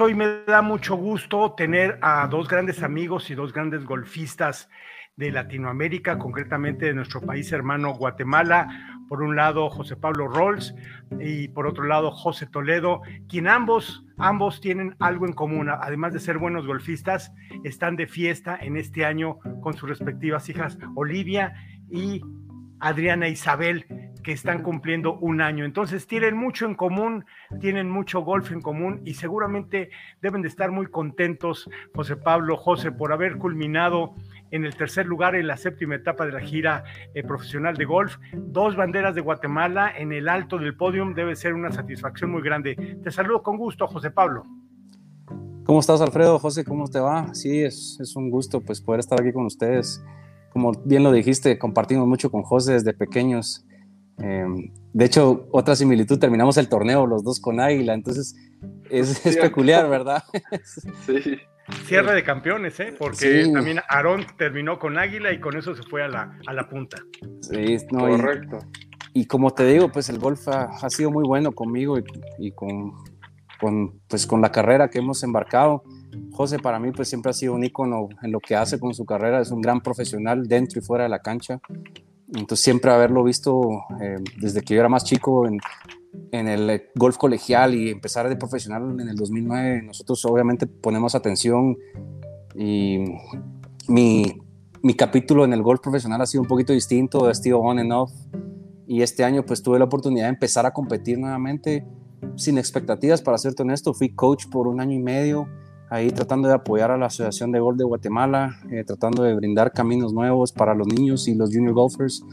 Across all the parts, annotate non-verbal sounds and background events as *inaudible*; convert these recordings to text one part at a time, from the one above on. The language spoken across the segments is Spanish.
hoy me da mucho gusto tener a dos grandes amigos y dos grandes golfistas de Latinoamérica, concretamente de nuestro país hermano Guatemala. Por un lado, José Pablo Rolls y por otro lado, José Toledo, quien ambos, ambos tienen algo en común. Además de ser buenos golfistas, están de fiesta en este año con sus respectivas hijas Olivia y Adriana Isabel, que están cumpliendo un año. Entonces tienen mucho en común, tienen mucho golf en común y seguramente deben de estar muy contentos, José Pablo, José, por haber culminado en el tercer lugar en la séptima etapa de la gira eh, profesional de golf. Dos banderas de Guatemala en el alto del podium debe ser una satisfacción muy grande. Te saludo con gusto, José Pablo. ¿Cómo estás, Alfredo? José, ¿cómo te va? Sí, es, es un gusto pues poder estar aquí con ustedes. Como bien lo dijiste, compartimos mucho con José desde pequeños. Em, de hecho, otra similitud, terminamos el torneo los dos con Águila, entonces es, es peculiar, ¿verdad? *laughs* sí. Cierre de campeones, ¿eh? Porque también Aarón terminó con Águila y con eso se fue a la, a la punta. Sí, correcto. Y, como te digo, pues el golf ha, sido muy bueno conmigo y, con, con, pues, con la carrera que hemos embarcado. José para mí pues siempre ha sido un ícono en lo que hace con su carrera, es un gran profesional dentro y fuera de la cancha. Entonces siempre haberlo visto eh, desde que yo era más chico en, en el golf colegial y empezar de profesional en el 2009, nosotros obviamente ponemos atención y mi, mi capítulo en el golf profesional ha sido un poquito distinto, ha sido on and off. Y este año pues tuve la oportunidad de empezar a competir nuevamente sin expectativas, para serte honesto, fui coach por un año y medio, ahí tratando de apoyar a la Asociación de Golf de Guatemala, eh, tratando de brindar caminos nuevos para los niños y los junior golfers.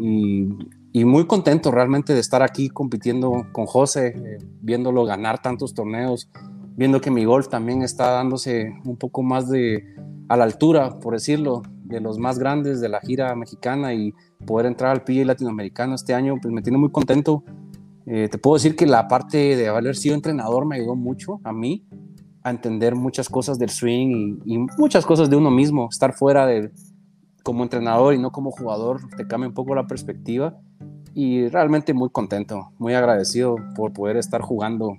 Y, muy contento realmente de estar aquí compitiendo con José, eh, viéndolo ganar tantos torneos, viendo que mi golf también está dándose un poco más de a la altura, por decirlo, de los más grandes de la gira mexicana y poder entrar al PGA latinoamericano este año, pues me tiene muy contento. Eh, te puedo decir que la parte de haber sido entrenador me ayudó mucho a mí, a entender muchas cosas del swing y, muchas cosas de uno mismo. Estar fuera de como entrenador y no como jugador te cambia un poco la perspectiva y realmente muy contento, muy agradecido por poder estar jugando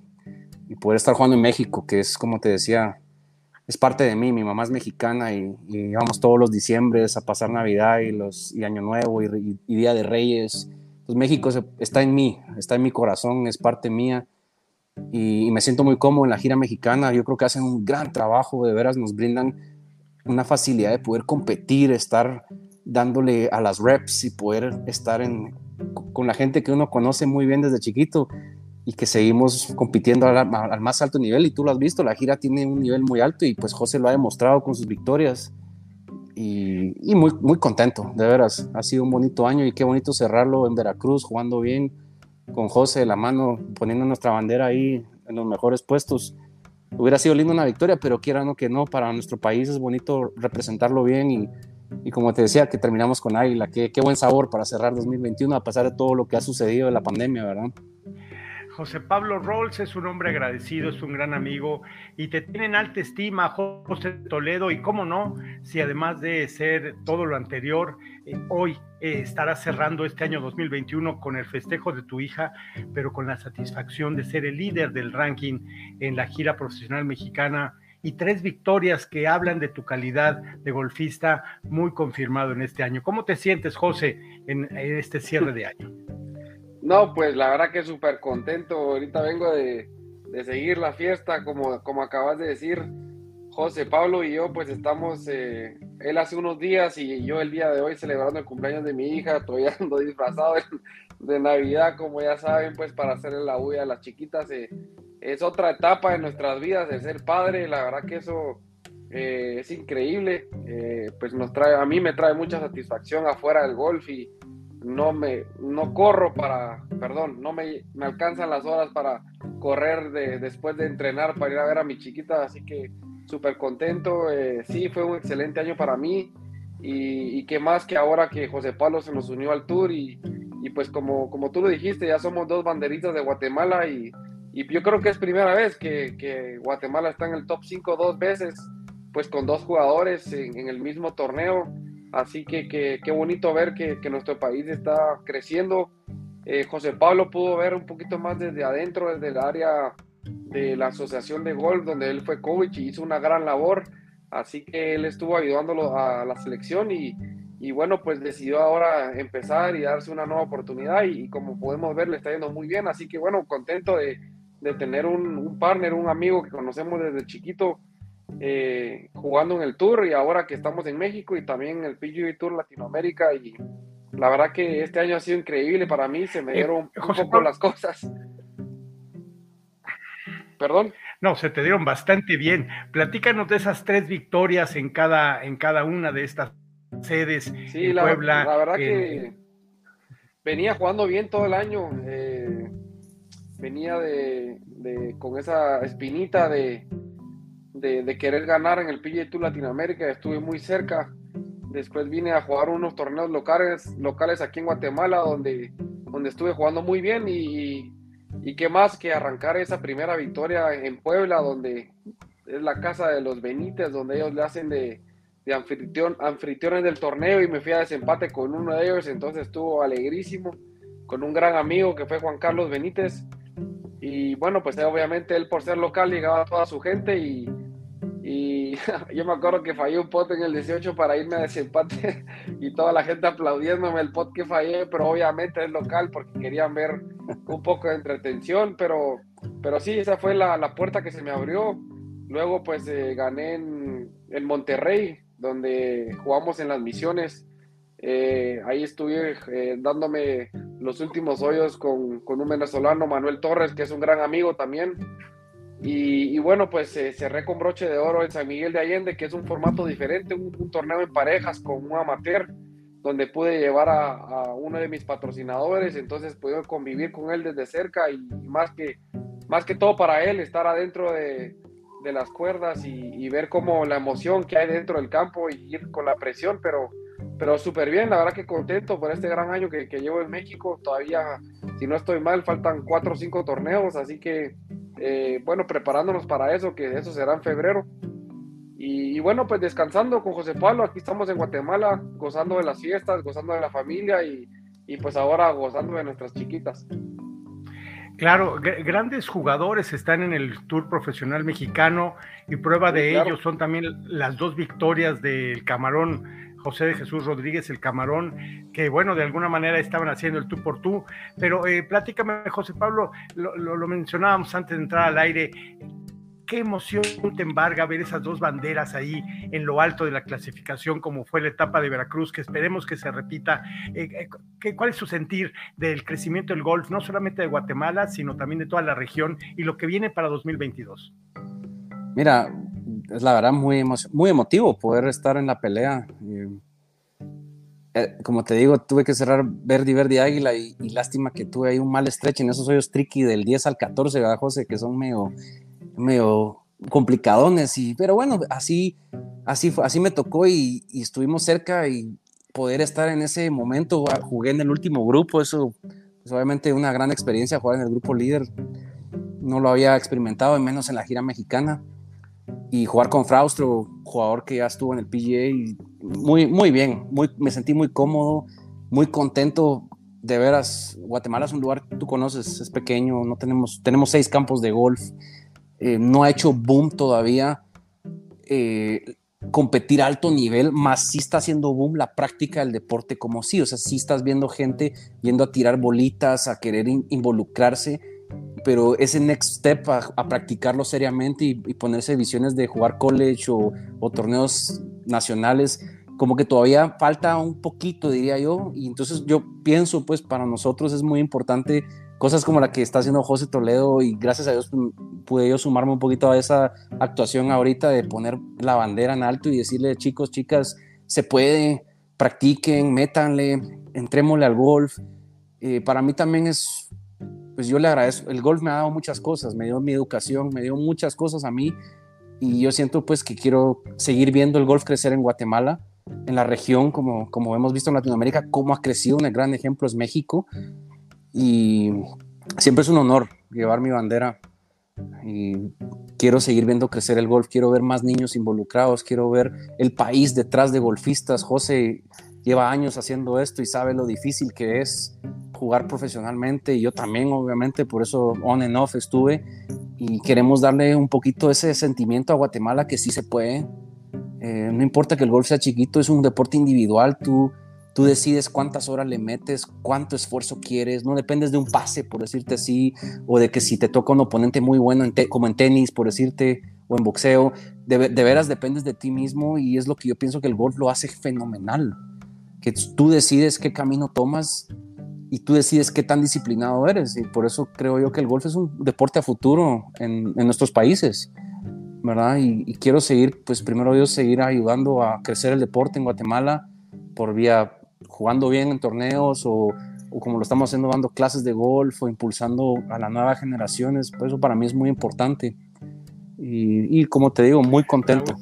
y poder estar jugando en México, que es como te decía, es parte de mí. Mi mamá es mexicana y, y vamos todos los diciembres a pasar Navidad y, los, y Año Nuevo y, y Día de Reyes. Pues México está en mí, está en mi corazón, es parte mía y, me siento muy cómodo en la gira mexicana. Yo creo que hacen un gran trabajo, de veras nos brindan una facilidad de poder competir, estar dándole a las reps y poder estar en, con la gente que uno conoce muy bien desde chiquito y que seguimos compitiendo al, al, más alto nivel. Y tú lo has visto, la gira tiene un nivel muy alto y pues José lo ha demostrado con sus victorias. Y, y muy, muy contento, de veras. Ha sido un bonito año y qué bonito cerrarlo en Veracruz, jugando bien con José de la mano, poniendo nuestra bandera ahí en los mejores puestos. Hubiera sido lindo una victoria, pero quiera no que no, para nuestro país es bonito representarlo bien y, y como te decía, que terminamos con Águila. Qué, qué buen sabor para cerrar 2021 a pesar de todo lo que ha sucedido en la pandemia, ¿verdad? José Pablo Rolls es un hombre agradecido, es un gran amigo y te tienen alta estima, José Toledo, y cómo no, si además de ser todo lo anterior, eh, hoy eh, estarás cerrando este año 2021 con el festejo de tu hija, pero con la satisfacción de ser el líder del ranking en la gira profesional mexicana y tres victorias que hablan de tu calidad de golfista muy confirmado en este año. ¿Cómo te sientes, José, en este cierre de año? No, pues la verdad que súper contento. Ahorita vengo de, seguir la fiesta, como, como acabas de decir. José Pablo y yo pues estamos, eh, él hace unos días y yo el día de hoy celebrando el cumpleaños de mi hija, todavía *laughs* ando disfrazado de, Navidad, como ya saben, pues para hacerle la bulla a las chiquitas. Eh, es otra etapa de nuestras vidas, de ser padre, la verdad que eso eh, es increíble, pues nos trae, a mí me trae mucha satisfacción afuera del golf y, no me no corro para, perdón, no me, me alcanzan las horas para correr de, después de entrenar para ir a ver a mi chiquita, así que súper contento. Eh, sí, fue un excelente año para mí y, y qué más que ahora que José Pablo se nos unió al tour y, y pues como, como tú lo dijiste, ya somos dos banderitas de Guatemala y, y yo creo que es primera vez que, que, Guatemala está en el top 5 dos veces, pues con dos jugadores en el mismo torneo. Así que qué bonito ver que, nuestro país está creciendo. Eh, José Pablo pudo ver un poquito más desde adentro, desde el área de la Asociación de Golf, donde él fue coach y hizo una gran labor. Así que él estuvo ayudándolo a la selección y, y bueno, pues decidió ahora empezar y darse una nueva oportunidad y, como podemos ver le está yendo muy bien. Así que bueno, contento de, de tener un, un, partner, un amigo que conocemos desde chiquito eh, jugando en el Tour y ahora que estamos en México y también en el PGA Tour Latinoamérica y la verdad que este año ha sido increíble para mí, se me eh, dieron un poco las cosas. Perdón. No, se te dieron bastante bien. Platícanos de esas tres victorias en cada, en cada una de estas sedes sí, la, Puebla. La verdad que venía jugando bien todo el año. Eh, venía de, con esa espinita de, de, querer ganar en el PGA Tour Latinoamérica. Estuve muy cerca. Después vine a jugar unos torneos locales, locales aquí en Guatemala, donde, donde estuve jugando muy bien y, y qué más que arrancar esa primera victoria en Puebla, donde es la casa de los Benítez, donde ellos le hacen de, de anfitrión, anfitriones del torneo y me fui a desempate con uno de ellos, entonces estuvo alegrísimo, con un gran amigo que fue Juan Carlos Benítez. Y bueno, pues obviamente él por ser local llegaba a toda su gente y, y *laughs* yo me acuerdo que fallé un pot en el 18 para irme a desempate *laughs* y toda la gente aplaudiéndome el pot que fallé, pero obviamente es local porque querían ver un poco de entretención, pero, pero sí, esa fue la, la puerta que se me abrió. Luego pues eh, gané en, en, Monterrey, donde jugamos en las misiones. Eh, ahí estuve eh, dándome los últimos hoyos con, con, un venezolano, Manuel Torres, que es un gran amigo también. Y, bueno, pues cerré con broche de oro en San Miguel de Allende, que es un formato diferente, un, torneo en parejas con un amateur, donde pude llevar a, uno de mis patrocinadores, entonces pude convivir con él desde cerca y, más, que, más que todo para él, estar adentro de, de las cuerdas y, ver cómo la emoción que hay dentro del campo y ir con la presión, pero, pero súper bien, la verdad que contento por este gran año que, que llevo en México, todavía, si no estoy mal, faltan cuatro o cinco torneos, así que eh, bueno, preparándonos para eso, que eso será en febrero. Y, bueno, pues descansando con José Pablo, aquí estamos en Guatemala, gozando de las fiestas, gozando de la familia y, pues ahora gozando de nuestras chiquitas. Claro, grandes jugadores están en el Tour Profesional Mexicano y prueba de ello son también las dos victorias del Camarón José de Jesús Rodríguez, el Camarón, que bueno, de alguna manera estaban haciendo el tú por tú. Pero eh, José Pablo, lo, mencionábamos antes de entrar al aire. ¿Qué emoción te embarga ver esas dos banderas ahí en lo alto de la clasificación, como fue la etapa de Veracruz, que esperemos que se repita? Eh, eh, ¿Cuál es su sentir del crecimiento del golf, no solamente de Guatemala, sino también de toda la región y lo que viene para 2022? Mira, es la verdad muy, muy emotivo poder estar en la pelea. Eh, como te digo, tuve que cerrar Verdi, Verdi, Águila y, lástima que tuve ahí un mal stretch en esos hoyos tricky del 10 al 14, ¿verdad, José? Que son medio, medio complicadones, y, pero bueno, así, así, así me tocó y, estuvimos cerca y poder estar en ese momento, ah, jugué en el último grupo, eso es obviamente una gran experiencia jugar en el grupo líder, no lo había experimentado, menos en la gira mexicana y jugar con Fraustro, jugador que ya estuvo en el PGA, muy, muy bien, muy, me sentí muy cómodo, muy contento. De veras, Guatemala es un lugar que tú conoces, es pequeño, no tenemos, tenemos seis campos de golf, eh, no ha hecho boom todavía. Eh, competir alto nivel, más sí está haciendo boom la práctica del deporte como sí, o sea, sí estás viendo gente yendo a tirar bolitas, a querer involucrarse pero ese next step a, practicarlo seriamente y, ponerse visiones de jugar college o, torneos nacionales, como que todavía falta un poquito, diría yo, y entonces yo pienso, pues para nosotros es muy importante cosas como la que está haciendo José Toledo y gracias a Dios pude yo sumarme un poquito a esa actuación ahorita de poner la bandera en alto y decirle chicos, chicas, se puede, practiquen, métanle, entrémosle al golf. Eh, para mí también es pues yo le agradezco. El golf me ha dado muchas cosas, me dio mi educación, me dio muchas cosas a mí y yo siento pues que quiero seguir viendo el golf crecer en Guatemala, en la región, como, como hemos visto en Latinoamérica, cómo ha crecido. Un gran ejemplo es México y siempre es un honor llevar mi bandera y quiero seguir viendo crecer el golf, quiero ver más niños involucrados, quiero ver el país detrás de golfistas. José lleva años haciendo esto y sabe lo difícil que es jugar profesionalmente y yo también obviamente por eso on and off estuve y queremos darle un poquito ese sentimiento a Guatemala que sí se puede. Eh, no importa que el golf sea chiquito, es un deporte individual, tú, tú decides cuántas horas le metes, cuánto esfuerzo quieres, no dependes de un pase, por decirte así, o de que si te toca un oponente muy bueno, como en tenis, por decirte, o en boxeo, de, de veras dependes de ti mismo y es lo que yo pienso que el golf lo hace fenomenal, que tú decides qué camino tomas y tú decides qué tan disciplinado eres. Y por eso creo yo que el golf es un deporte a futuro en, en nuestros países, ¿verdad? Y, quiero seguir, pues primero yo seguir ayudando a crecer el deporte en Guatemala por vía jugando bien en torneos o, como lo estamos haciendo, dando clases de golf o impulsando a las nuevas generaciones. Pues eso para mí es muy importante. Y, como te digo, muy contento.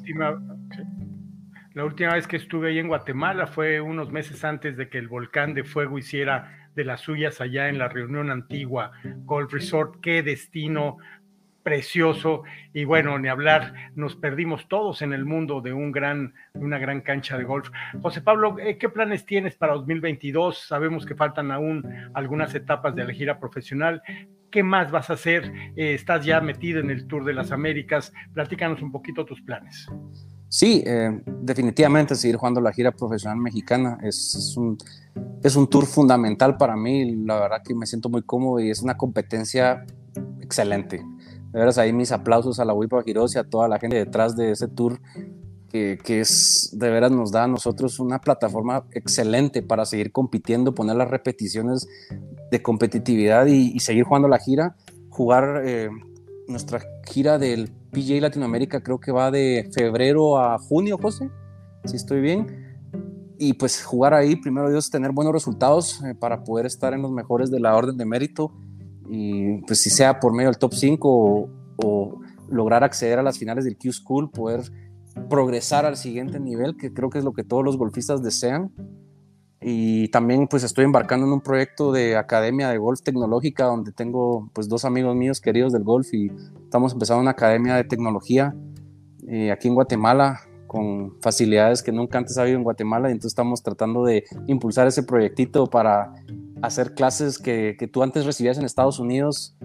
La última vez que estuve ahí en Guatemala fue unos meses antes de que el volcán de fuego hiciera de las suyas allá en la reunión antigua, Golf Resort, qué destino precioso y bueno, ni hablar, nos perdimos todos en el mundo de un gran, una gran cancha de golf. José Pablo, eh, ¿qué planes tienes para 2022? Sabemos que faltan aún algunas etapas de la gira profesional. ¿Qué más vas a hacer? Eh, estás ya metido en el Tour de las Américas. Platícanos un poquito tus planes. Sí, eh, definitivamente seguir jugando la gira profesional mexicana es, un, es un tour fundamental para mí. La verdad que me siento muy cómodo y es una competencia excelente. De veras, ahí mis aplausos a la WIPA Giros y a toda la gente detrás de ese tour que, que, es, de veras nos da a nosotros una plataforma excelente para seguir compitiendo, poner las repeticiones de competitividad y, seguir jugando la gira, jugar eh, nuestra gira del PJ Latinoamérica creo que va de febrero a junio, José, si estoy bien. Y pues jugar ahí, primero Dios, tener buenos resultados eh, para poder estar en los mejores de la orden de mérito. Y pues si sea por medio del top 5 o, o lograr acceder a las finales del Q School, poder progresar al siguiente nivel, que creo que es lo que todos los golfistas desean y también pues estoy embarcando en un proyecto de academia de golf tecnológica donde tengo pues dos amigos míos queridos del golf y estamos empezando una academia de tecnología eh, aquí en Guatemala con facilidades que nunca antes ha habido en Guatemala. Y entonces estamos tratando de impulsar ese proyectito para hacer clases que, que tú antes recibías en Estados Unidos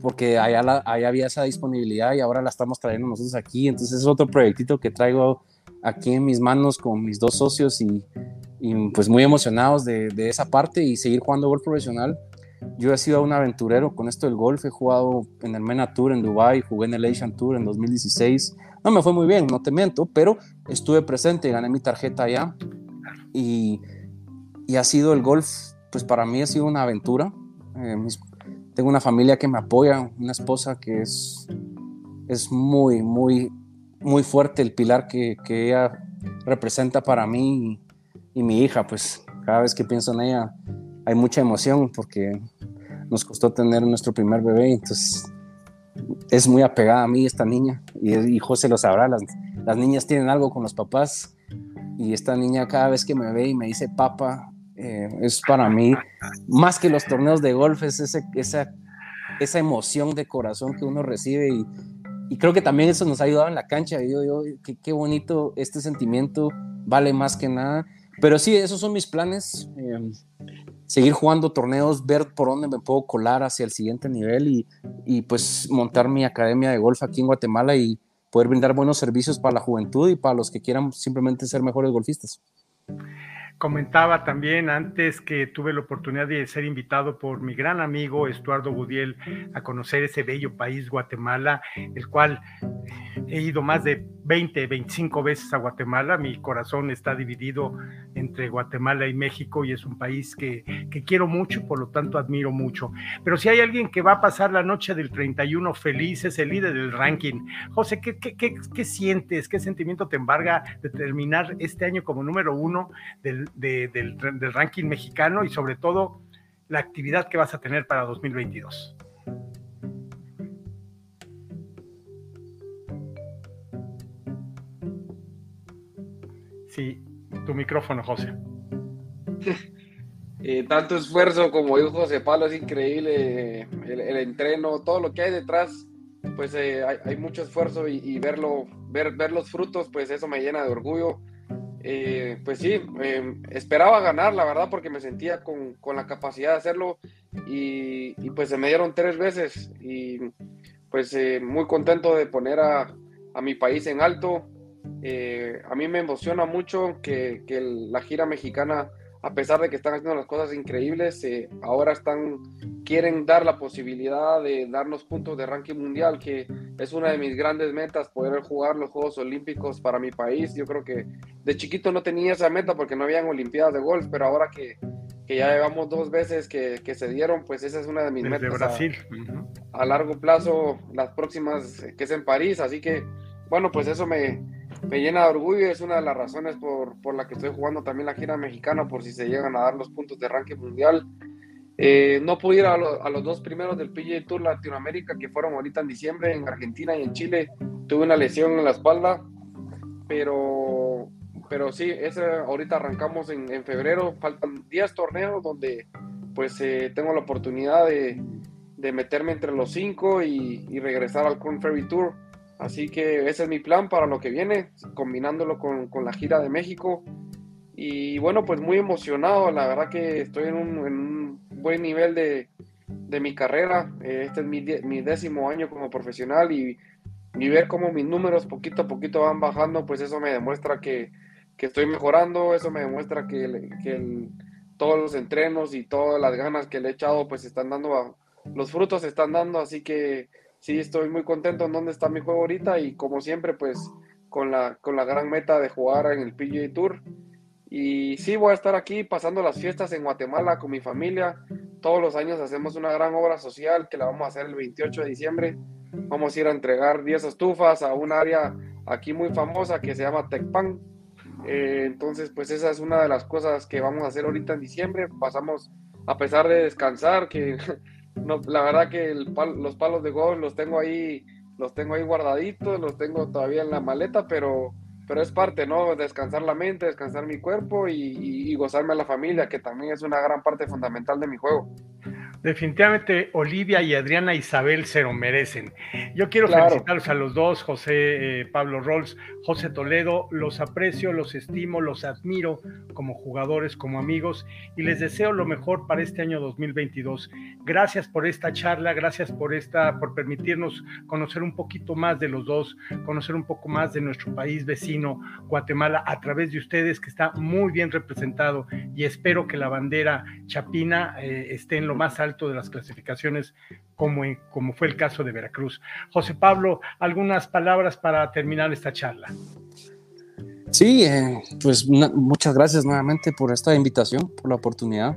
porque allá, allá había esa disponibilidad y ahora la estamos trayendo nosotros aquí. Entonces es otro proyectito que traigo aquí en mis manos con mis dos socios y y pues muy emocionados de, de, esa parte y seguir jugando golf profesional. Yo he sido un aventurero con esto del golf, he jugado en el MENA Tour en Dubai, jugué en el Asian Tour en 2016. No me fue muy bien, no te miento, pero estuve presente, gané mi tarjeta allá y, y ha sido el golf, pues para mí ha sido una aventura. Eh, tengo una familia que me apoya, una esposa que es, es muy, muy, muy fuerte, el pilar que, que ella representa para mí y mi hija, pues cada vez que pienso en ella hay mucha emoción porque nos costó tener nuestro primer bebé, entonces es muy apegada a mí esta niña y, y José lo sabrá, las, las, niñas tienen algo con los papás y esta niña cada vez que me ve y me dice papá, eh, es para mí más que los torneos de golf, es ese, esa, esa emoción de corazón que uno recibe y, y creo que también eso nos ha ayudado en la cancha. Yo, yo qué, qué bonito este sentimiento, vale más que nada. Pero sí, esos son mis planes. Em, seguir jugando torneos, ver por dónde me puedo colar hacia el siguiente nivel y, y, pues montar mi academia de golf aquí en Guatemala y poder brindar buenos servicios para la juventud y para los que quieran simplemente ser mejores golfistas. Comentaba también antes que tuve la oportunidad de ser invitado por mi gran amigo Estuardo Budiel a conocer ese bello país, Guatemala, el cual he ido más de 20, 25 veces a Guatemala. Mi corazón está dividido entre Guatemala y México y es un país que, quiero mucho, por lo tanto admiro mucho. Pero si hay alguien que va a pasar la noche del 31 feliz, es el líder del ranking. José, ¿qué, qué, sientes? ¿Qué sentimiento te embarga de terminar este año como número uno del, del ranking mexicano y sobre todo la actividad que vas a tener para 2022? Sí, tu micrófono, José. *laughs* Eh, tanto esfuerzo como dijo José Pablo, es increíble el, entreno, todo lo que hay detrás, pues eh, hay, mucho esfuerzo y, verlo, ver, ver los frutos, pues eso me llena de orgullo. Eh, pues sí, esperaba ganar, la verdad, porque me sentía con, con la capacidad de hacerlo y, y, pues se me dieron tres veces y pues eh, muy contento de poner a, a mi país en alto. Eh, a mí me emociona mucho que, que, la gira mexicana, a pesar de que están haciendo las cosas increíbles, eh, ahora están quieren dar la posibilidad de darnos puntos de ranking mundial, que es una de mis grandes metas, poder jugar los Juegos Olímpicos para mi país. Yo creo que de chiquito no tenía esa meta porque no habían Olimpiadas de golf, pero ahora que, que ya llevamos dos veces que, que, se dieron, pues esa es una de mis metas. Brasil. A, a, largo plazo, las próximas, que es en París, así que, bueno, pues eso me, me llena de orgullo es una de las razones por, por la que estoy jugando también la gira mexicana, por si se llegan a dar los puntos de ranking mundial. Eh, no pude ir a, a, los dos primeros del PGA Tour Latinoamérica que fueron ahorita en diciembre en Argentina y en Chile. Tuve una lesión en la espalda, pero, pero sí, ese, ahorita arrancamos en, en febrero. Faltan 10 torneos donde pues eh, tengo la oportunidad de, de, meterme entre los cinco y, y, regresar al Corn Ferry Tour. Así que ese es mi plan para lo que viene, combinándolo con, con la gira de México. Y bueno, pues muy emocionado, la verdad que estoy en un, en un buen nivel de, de mi carrera. Eh, este es mi, mi, décimo año como profesional y, y, ver cómo mis números poquito a poquito van bajando, pues eso me demuestra que, que estoy mejorando, eso me demuestra que, que todos los entrenos y todas las ganas que le he echado, pues están dando, los frutos están dando, así que sí, estoy muy contento en dónde está mi juego ahorita y como siempre, pues con la, con la gran meta de jugar en el PGA Tour. Y sí, voy a estar aquí pasando las fiestas en Guatemala con mi familia. Todos los años hacemos una gran obra social que la vamos a hacer el 28 de diciembre. Vamos a ir a entregar 10 estufas a un área aquí muy famosa que se llama Tecpan. Eh, entonces, pues esa es una de las cosas que vamos a hacer ahorita en diciembre. Pasamos, a pesar de descansar, que no, la verdad que los palos de golf los tengo ahí, los tengo ahí guardaditos, los tengo todavía en la maleta, pero pero es parte, ¿no? Descansar la mente, descansar mi cuerpo y, y, gozarme a la familia, que también es una gran parte fundamental de mi juego. Definitivamente Olivia y Adriana Isabel se lo merecen. Yo quiero claro. felicitarlos a los dos, José eh, Pablo Rolls, José Toledo, los aprecio, los estimo, los admiro como jugadores, como amigos y les deseo lo mejor para este año 2022. Gracias por esta charla, gracias por esta por permitirnos conocer un poquito más de los dos, conocer un poco más de nuestro país vecino Guatemala a través de ustedes que está muy bien representado y espero que la bandera chapina eh, esté en lo más alto de las clasificaciones, como, en, como fue el caso de Veracruz. José Pablo, algunas palabras para terminar esta charla. Sí, eh, pues una, muchas gracias nuevamente por esta invitación, por la oportunidad.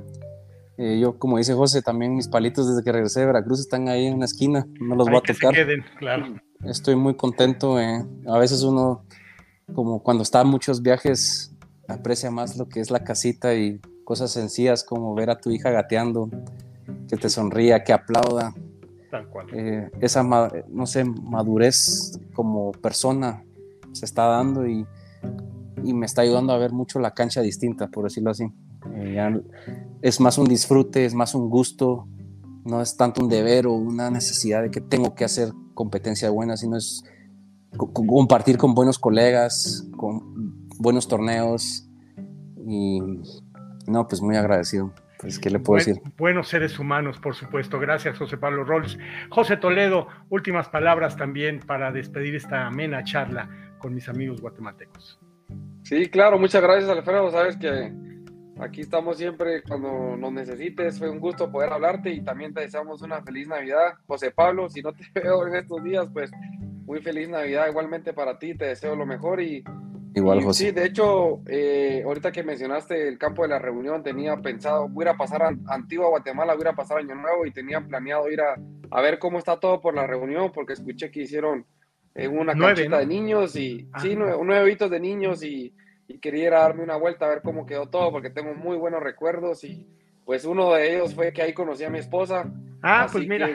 Eh, yo, como dice José, también mis palitos desde que regresé de Veracruz están ahí en una esquina, no los Hay voy a tocar. Queden, claro. Estoy muy contento. Eh. A veces uno, como cuando está en muchos viajes, aprecia más lo que es la casita y cosas sencillas como ver a tu hija gateando, que te sonría, que aplauda. Tal cual. Eh, esa, no sé, madurez como persona se está dando y, y, me está ayudando a ver mucho la cancha distinta, por decirlo así. Eh, ya es más un disfrute, es más un gusto, no es tanto un deber o una necesidad de que tengo que hacer competencia buena, sino es compartir con buenos colegas, con buenos torneos y no, pues muy agradecido. Pues, ¿qué le puedo Buen, decir? Buenos seres humanos, por supuesto. Gracias, José Pablo Rolls. José Toledo, últimas palabras también para despedir esta amena charla con mis amigos guatemaltecos. Sí, claro, muchas gracias, Alfredo. Sabes que aquí estamos siempre cuando nos necesites. Fue un gusto poder hablarte y también te deseamos una feliz Navidad. José Pablo, si no te *laughs* veo en estos días, pues muy feliz Navidad igualmente para ti. Te deseo lo mejor y Igual, y, José. Sí, de hecho, eh, ahorita que mencionaste el campo de la reunión, tenía pensado, voy a pasar a Antigua Guatemala, voy a pasar Año Nuevo y tenía planeado ir a, a ver cómo está todo por la reunión, porque escuché que hicieron eh, una Nueve, canchita ¿no? de niños y, Ah. sí, nueve, nueve hitos de niños y, y quería ir a darme una vuelta a ver cómo quedó todo, porque tengo muy buenos recuerdos y pues uno de ellos fue que ahí conocí a mi esposa. Ah, pues mira.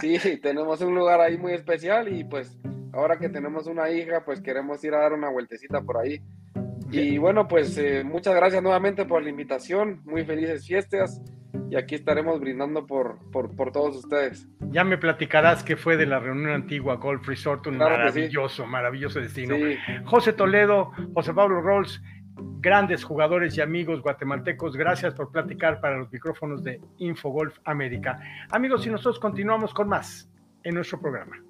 que, sí, tenemos un lugar ahí muy especial y pues ahora que tenemos una hija, pues queremos ir a dar una vueltecita por ahí. Y bueno, pues eh, muchas gracias nuevamente por la invitación, muy felices fiestas y aquí estaremos brindando por, por, por todos ustedes. Ya me platicarás qué fue de la reunión antigua Golf Resort, un Claro que sí. maravilloso, maravilloso destino. Sí, José Toledo, José Pablo Rolls, grandes jugadores y amigos guatemaltecos, gracias por platicar para los micrófonos de Infogolf América. Amigos, y nosotros continuamos con más en nuestro programa.